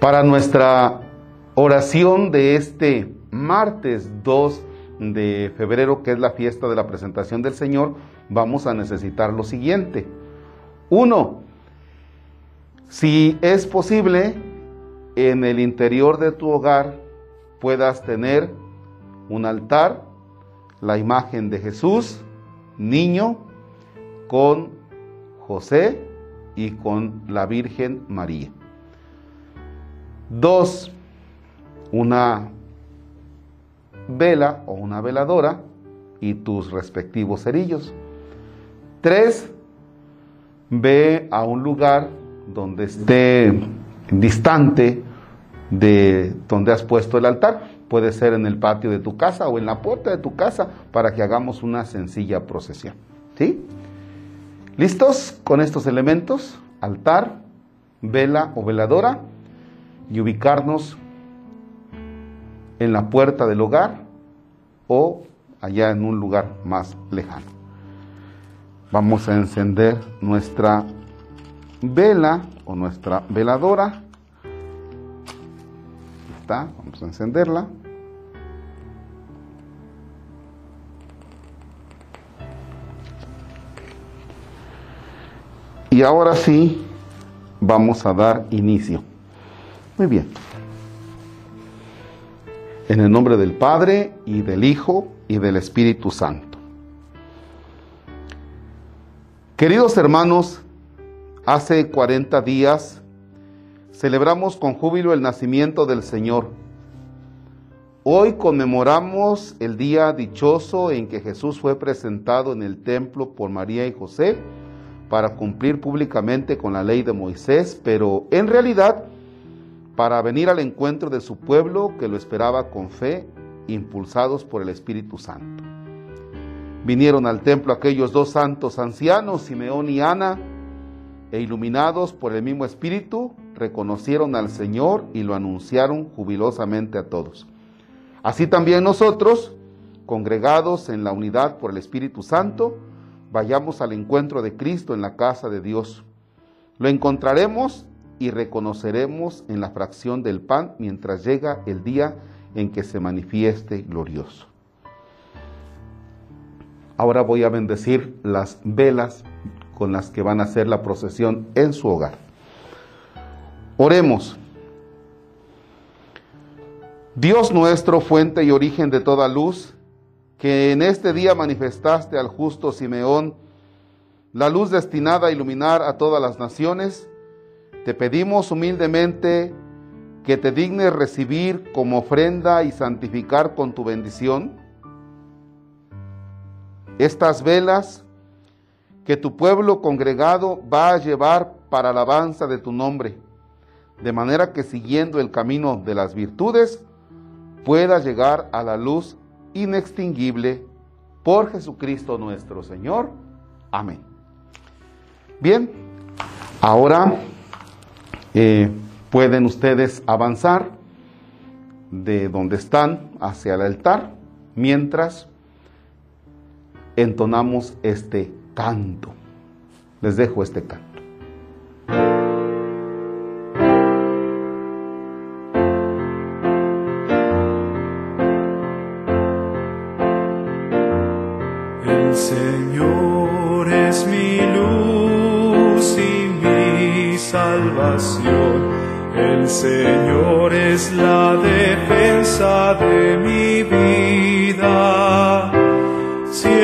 Para nuestra oración de este martes 2 de febrero, que es la fiesta de la presentación del Señor, vamos a necesitar lo siguiente. Uno, si es posible, en el interior de tu hogar puedas tener un altar, la imagen de Jesús, niño, con José y con la Virgen María. Dos, una vela o una veladora y tus respectivos cerillos. Tres, ve a un lugar donde esté distante de donde has puesto el altar. Puede ser en el patio de tu casa o en la puerta de tu casa para que hagamos una sencilla procesión. ¿Sí? ¿Listos con estos elementos? Altar, vela o veladora y ubicarnos en la puerta del hogar o allá en un lugar más lejano. Vamos a encender nuestra vela o nuestra veladora. Está, vamos a encenderla. Y ahora sí, vamos a dar inicio. Muy bien. En el nombre del Padre y del Hijo y del Espíritu Santo. Queridos hermanos, hace 40 días celebramos con júbilo el nacimiento del Señor. Hoy conmemoramos el día dichoso en que Jesús fue presentado en el templo por María y José para cumplir públicamente con la ley de Moisés, pero en realidad para venir al encuentro de su pueblo que lo esperaba con fe, impulsados por el Espíritu Santo. Vinieron al templo aquellos dos santos ancianos, Simeón y Ana, e iluminados por el mismo Espíritu, reconocieron al Señor y lo anunciaron jubilosamente a todos. Así también nosotros, congregados en la unidad por el Espíritu Santo, vayamos al encuentro de Cristo en la casa de Dios. Lo encontraremos y reconoceremos en la fracción del pan mientras llega el día en que se manifieste glorioso. Ahora voy a bendecir las velas con las que van a hacer la procesión en su hogar. Oremos. Dios nuestro, fuente y origen de toda luz, que en este día manifestaste al justo Simeón la luz destinada a iluminar a todas las naciones, te pedimos humildemente que te dignes recibir como ofrenda y santificar con tu bendición estas velas que tu pueblo congregado va a llevar para alabanza de tu nombre, de manera que siguiendo el camino de las virtudes pueda llegar a la luz inextinguible por Jesucristo nuestro Señor. Amén. Bien, ahora eh, pueden ustedes avanzar de donde están hacia el altar mientras entonamos este canto. Les dejo este canto.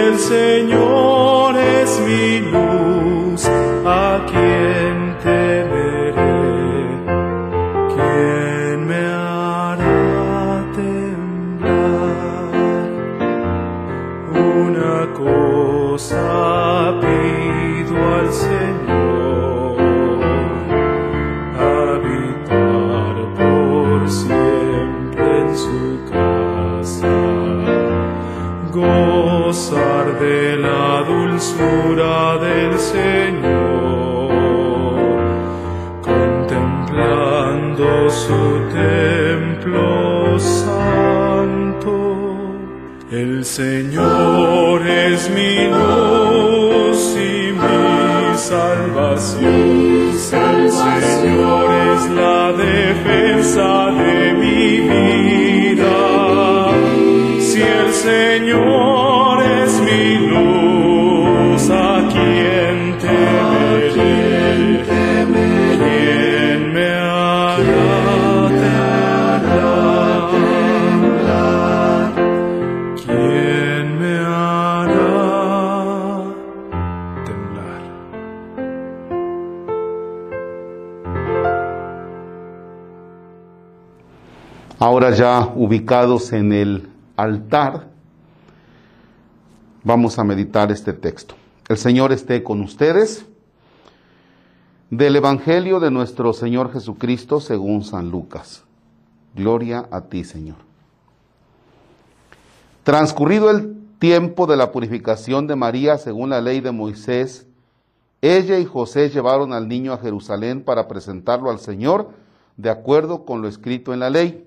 El Señor es mi luz, ¿a quién de la dulzura del Señor, contemplando su templo santo. El Señor es mi luz y mi salvación. El Señor es la defensa Ahora ya ubicados en el altar, vamos a meditar este texto. El Señor esté con ustedes. Del Evangelio de nuestro Señor Jesucristo según San Lucas. Gloria a ti, Señor. Transcurrido el tiempo de la purificación de María según la ley de Moisés, ella y José llevaron al niño a Jerusalén para presentarlo al Señor de acuerdo con lo escrito en la ley.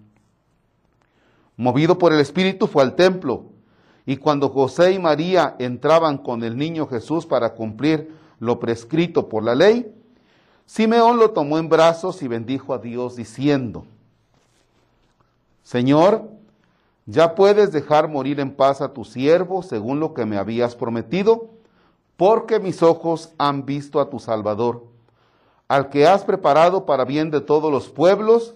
Movido por el Espíritu fue al templo, y cuando José y María entraban con el niño Jesús para cumplir lo prescrito por la ley, Simeón lo tomó en brazos y bendijo a Dios diciendo, Señor, ya puedes dejar morir en paz a tu siervo según lo que me habías prometido, porque mis ojos han visto a tu Salvador, al que has preparado para bien de todos los pueblos,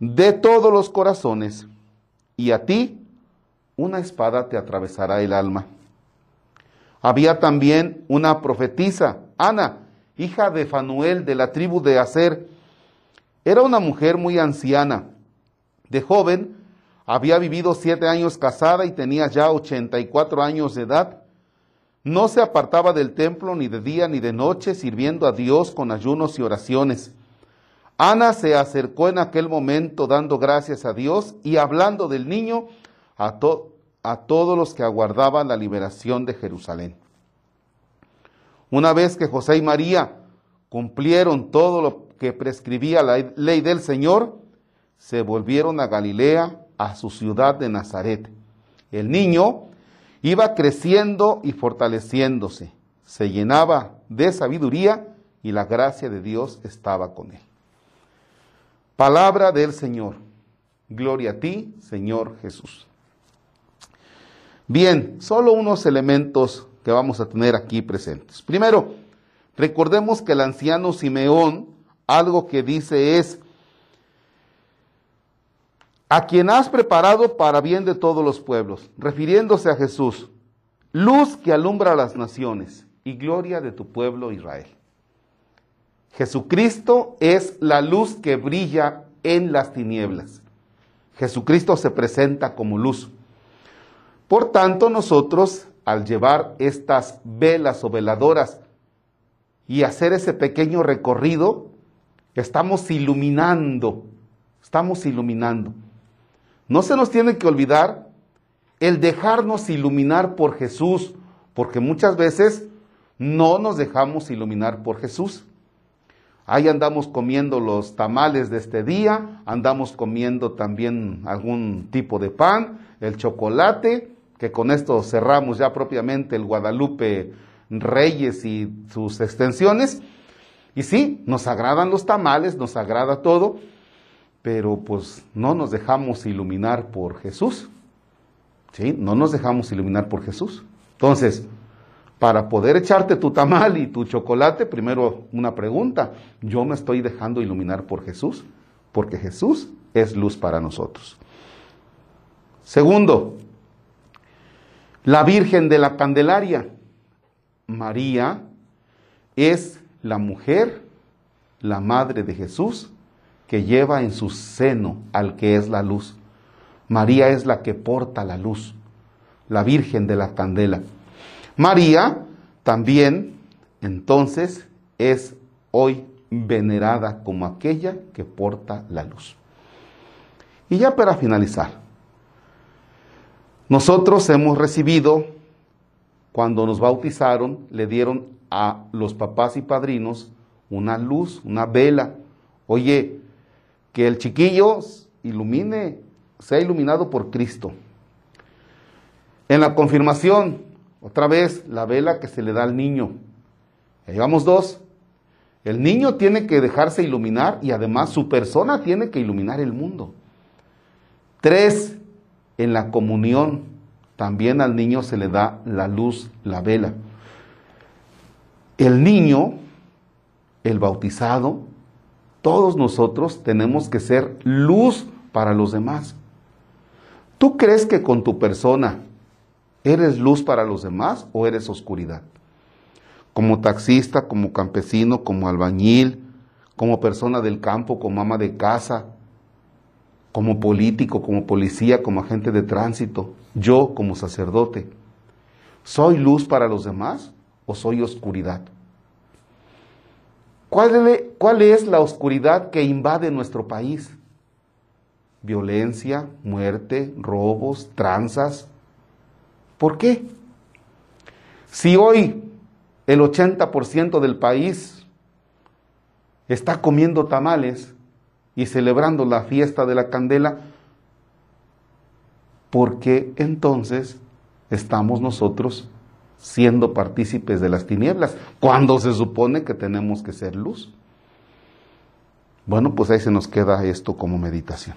de todos los corazones, y a ti una espada te atravesará el alma. Había también una profetisa, Ana, hija de Fanuel de la tribu de Aser. Era una mujer muy anciana. De joven, había vivido siete años casada y tenía ya ochenta y cuatro años de edad. No se apartaba del templo ni de día ni de noche, sirviendo a Dios con ayunos y oraciones. Ana se acercó en aquel momento dando gracias a Dios y hablando del niño a, todos los que aguardaban la liberación de Jerusalén. Una vez que José y María cumplieron todo lo que prescribía la ley del Señor, se volvieron a Galilea, a su ciudad de Nazaret. El niño iba creciendo y fortaleciéndose, se llenaba de sabiduría y la gracia de Dios estaba con él. Palabra del Señor. Gloria a ti, Señor Jesús. Bien, solo unos elementos que vamos a tener aquí presentes. Primero, recordemos que el anciano Simeón algo que dice es, a quien has preparado para bien de todos los pueblos, refiriéndose a Jesús, luz que alumbra a las naciones y gloria de tu pueblo Israel. Jesucristo es la luz que brilla en las tinieblas. Jesucristo se presenta como luz. Por tanto, nosotros, al llevar estas velas o veladoras y hacer ese pequeño recorrido, estamos iluminando, estamos iluminando. No se nos tiene que olvidar el dejarnos iluminar por Jesús, porque muchas veces no nos dejamos iluminar por Jesús. Ahí andamos comiendo los tamales de este día, andamos comiendo también algún tipo de pan, el chocolate, que con esto cerramos ya propiamente el Guadalupe Reyes y sus extensiones. Y sí, nos agradan los tamales, nos agrada todo, pero pues no nos dejamos iluminar por Jesús. ¿Sí? No nos dejamos iluminar por Jesús. Entonces, para poder echarte tu tamal y tu chocolate, primero una pregunta, ¿yo me estoy dejando iluminar por Jesús? Porque Jesús es luz para nosotros. Segundo, la Virgen de la Candelaria. María es la mujer, la madre de Jesús, que lleva en su seno al que es la luz. María es la que porta la luz, la Virgen de la Candela. María también entonces es hoy venerada como aquella que porta la luz. Y ya para finalizar, Nosotros hemos recibido, cuando nos bautizaron, le dieron a los papás y padrinos una luz, una vela. Oye, que el chiquillo ilumine, sea iluminado por Cristo. En la confirmación, otra vez, la vela que se le da al niño. Ya llevamos dos. El niño tiene que dejarse iluminar y además su persona tiene que iluminar el mundo. Tres, en la comunión también al niño se le da la luz, la vela. El niño, el bautizado, todos nosotros tenemos que ser luz para los demás. ¿Tú crees que con tu persona eres luz para los demás o eres oscuridad? Como taxista, como campesino, como albañil, como persona del campo, como ama de casa, como político, como policía, como agente de tránsito, yo como sacerdote, ¿soy luz para los demás o soy oscuridad? ¿Cuál, es la oscuridad que invade nuestro país? Violencia, muerte, robos, tranzas. ¿Por qué? Si hoy el 80% del país está comiendo tamales, y celebrando la fiesta de la candela, porque entonces estamos nosotros siendo partícipes de las tinieblas, cuando se supone que tenemos que ser luz. Bueno, pues ahí se nos queda esto como meditación.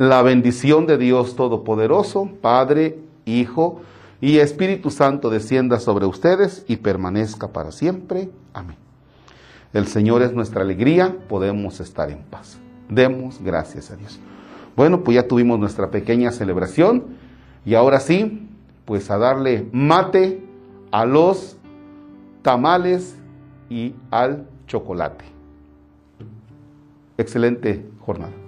La bendición de Dios Todopoderoso, Padre, Hijo y Espíritu Santo descienda sobre ustedes y permanezca para siempre. Amén. El Señor es nuestra alegría, podemos estar en paz. Demos gracias a Dios. Bueno, pues ya tuvimos nuestra pequeña celebración y ahora sí, pues a darle mate a los tamales y al chocolate. Excelente jornada.